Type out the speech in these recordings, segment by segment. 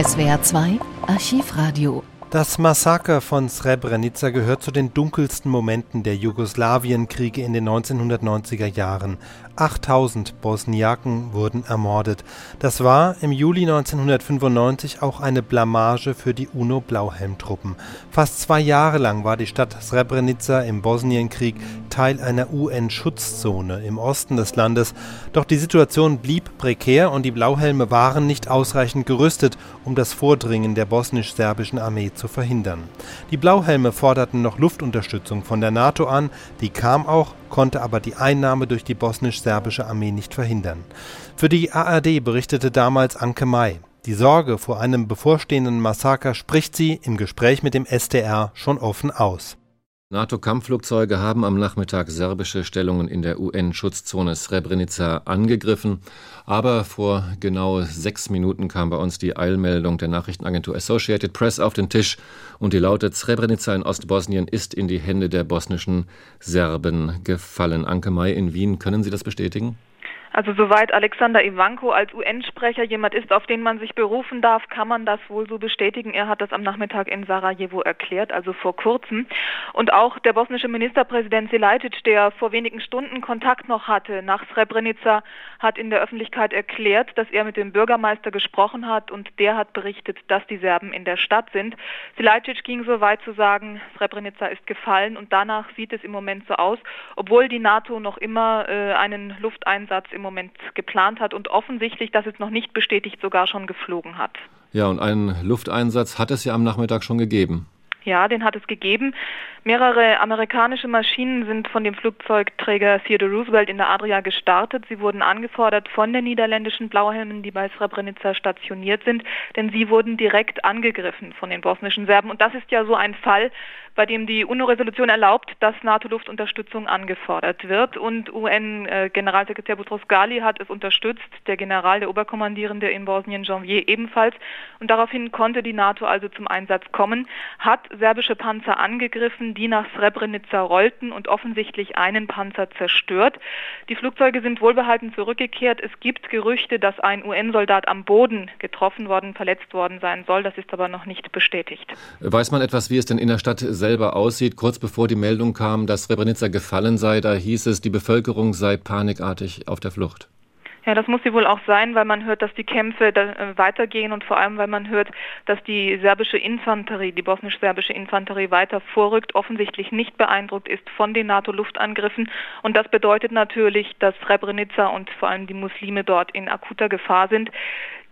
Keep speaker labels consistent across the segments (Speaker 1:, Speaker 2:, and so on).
Speaker 1: SWR 2 Archivradio
Speaker 2: das Massaker von Srebrenica gehört zu den dunkelsten Momenten der Jugoslawienkriege in den 1990er Jahren. 8000 Bosniaken wurden ermordet. Das war im Juli 1995 auch eine Blamage für die UNO-Blauhelmtruppen. Fast zwei Jahre lang war die Stadt Srebrenica im Bosnienkrieg Teil einer UN-Schutzzone im Osten des Landes. Doch die Situation blieb prekär und die Blauhelme waren nicht ausreichend gerüstet, um das Vordringen der bosnisch-serbischen Armee zu verhindern. Die Blauhelme forderten noch Luftunterstützung von der NATO an, die kam auch, konnte aber die Einnahme durch die bosnisch-serbische Armee nicht verhindern. Für die ARD berichtete damals Anke May. Die Sorge vor einem bevorstehenden Massaker spricht sie im Gespräch mit dem SDR schon offen aus.
Speaker 3: NATO-Kampfflugzeuge haben am Nachmittag serbische Stellungen in der UN-Schutzzone Srebrenica angegriffen. Aber vor genau sechs Minuten kam bei uns die Eilmeldung der Nachrichtenagentur Associated Press auf den Tisch und die lautet, Srebrenica in Ostbosnien ist in die Hände der bosnischen Serben gefallen. Anke May in Wien, können Sie das bestätigen?
Speaker 4: Also soweit Alexander Ivanko als UN-Sprecher jemand ist, auf den man sich berufen darf, kann man das wohl so bestätigen. Er hat das am Nachmittag in Sarajevo erklärt, also vor kurzem. Und auch der bosnische Ministerpräsident Selajcic, der vor wenigen Stunden Kontakt noch hatte nach Srebrenica, hat in der Öffentlichkeit erklärt, dass er mit dem Bürgermeister gesprochen hat und der hat berichtet, dass die Serben in der Stadt sind. Selajcic ging so weit zu sagen, Srebrenica ist gefallen und danach sieht es im Moment so aus, obwohl die NATO noch immer äh, einen Lufteinsatz im Moment geplant hat und offensichtlich, das ist noch nicht bestätigt, sogar schon geflogen hat.
Speaker 3: Ja, und einen Lufteinsatz hat es ja am Nachmittag schon gegeben.
Speaker 4: Ja, den hat es gegeben. Mehrere amerikanische Maschinen sind von dem Flugzeugträger Theodore Roosevelt in der Adria gestartet. Sie wurden angefordert von den niederländischen Blauhelmen, die bei Srebrenica stationiert sind, denn sie wurden direkt angegriffen von den bosnischen Serben. Und das ist ja so ein Fall, bei dem die UNO-Resolution erlaubt, dass NATO-Luftunterstützung angefordert wird. Und UN-Generalsekretär Boutros Ghali hat es unterstützt, der General, der Oberkommandierende in Bosnien, Janvier ebenfalls. Und daraufhin konnte die NATO also zum Einsatz kommen, hat serbische Panzer angegriffen, die nach Srebrenica rollten und offensichtlich einen Panzer zerstört. Die Flugzeuge sind wohlbehalten zurückgekehrt. Es gibt Gerüchte, dass ein UN-Soldat am Boden getroffen worden, verletzt worden sein soll. Das ist aber noch nicht bestätigt.
Speaker 3: Weiß man etwas, wie es denn in der Stadt selber aussieht. Kurz bevor die Meldung kam, dass Srebrenica gefallen sei, da hieß es, die Bevölkerung sei panikartig auf der Flucht.
Speaker 4: Ja, das muss sie wohl auch sein, weil man hört, dass die Kämpfe äh, weitergehen und vor allem, weil man hört, dass die serbische Infanterie, die bosnisch-serbische Infanterie weiter vorrückt, offensichtlich nicht beeindruckt ist von den NATO-Luftangriffen. Und das bedeutet natürlich, dass Srebrenica und vor allem die Muslime dort in akuter Gefahr sind.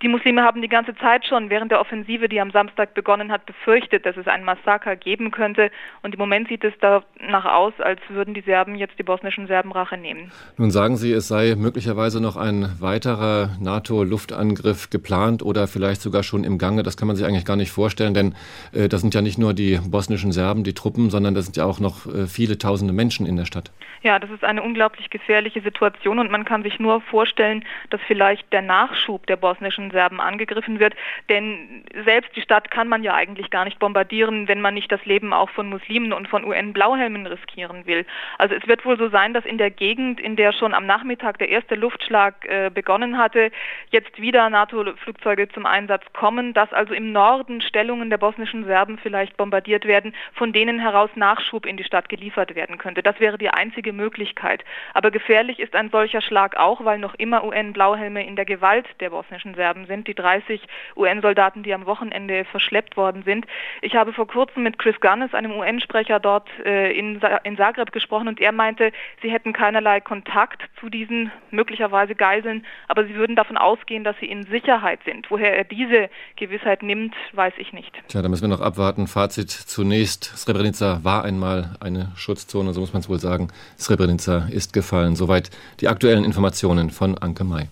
Speaker 4: Die Muslime haben die ganze Zeit schon während der Offensive, die am Samstag begonnen hat, befürchtet, dass es ein Massaker geben könnte. Und im Moment sieht es danach aus, als würden die Serben jetzt die bosnischen Serben Rache nehmen.
Speaker 3: Nun sagen Sie, es sei möglicherweise noch ein weiterer NATO-Luftangriff geplant oder vielleicht sogar schon im Gange. Das kann man sich eigentlich gar nicht vorstellen, denn äh, das sind ja nicht nur die bosnischen Serben, die Truppen, sondern das sind ja auch noch äh, viele tausende Menschen in der Stadt.
Speaker 4: Ja, das ist eine unglaublich gefährliche Situation und man kann sich nur vorstellen, dass vielleicht der Nachschub der bosnischen Serben angegriffen wird. Denn selbst die Stadt kann man ja eigentlich gar nicht bombardieren, wenn man nicht das Leben auch von Muslimen und von UN-Blauhelmen riskieren will. Also es wird wohl so sein, dass in der Gegend, in der schon am Nachmittag der erste Luftschlag äh, begonnen hatte, jetzt wieder NATO-Flugzeuge zum Einsatz kommen, dass also im Norden Stellungen der bosnischen Serben vielleicht bombardiert werden, von denen heraus Nachschub in die Stadt geliefert werden könnte. Das wäre die einzige Möglichkeit. Aber gefährlich ist ein solcher Schlag auch, weil noch immer UN-Blauhelme in der Gewalt der bosnischen Serben gestorben sind, die 30 UN-Soldaten, die am Wochenende verschleppt worden sind. Ich habe vor kurzem mit Chris Gunnes, einem UN-Sprecher dort äh, in, in Zagreb gesprochen und er meinte, sie hätten keinerlei Kontakt zu diesen möglicherweise Geiseln, aber sie würden davon ausgehen, dass sie in Sicherheit sind. Woher er diese Gewissheit nimmt, weiß ich nicht.
Speaker 3: Tja, da müssen wir noch abwarten. Fazit zunächst, Srebrenica war einmal eine Schutzzone, so muss man es wohl sagen. Srebrenica ist gefallen. Soweit die aktuellen Informationen von Anke May.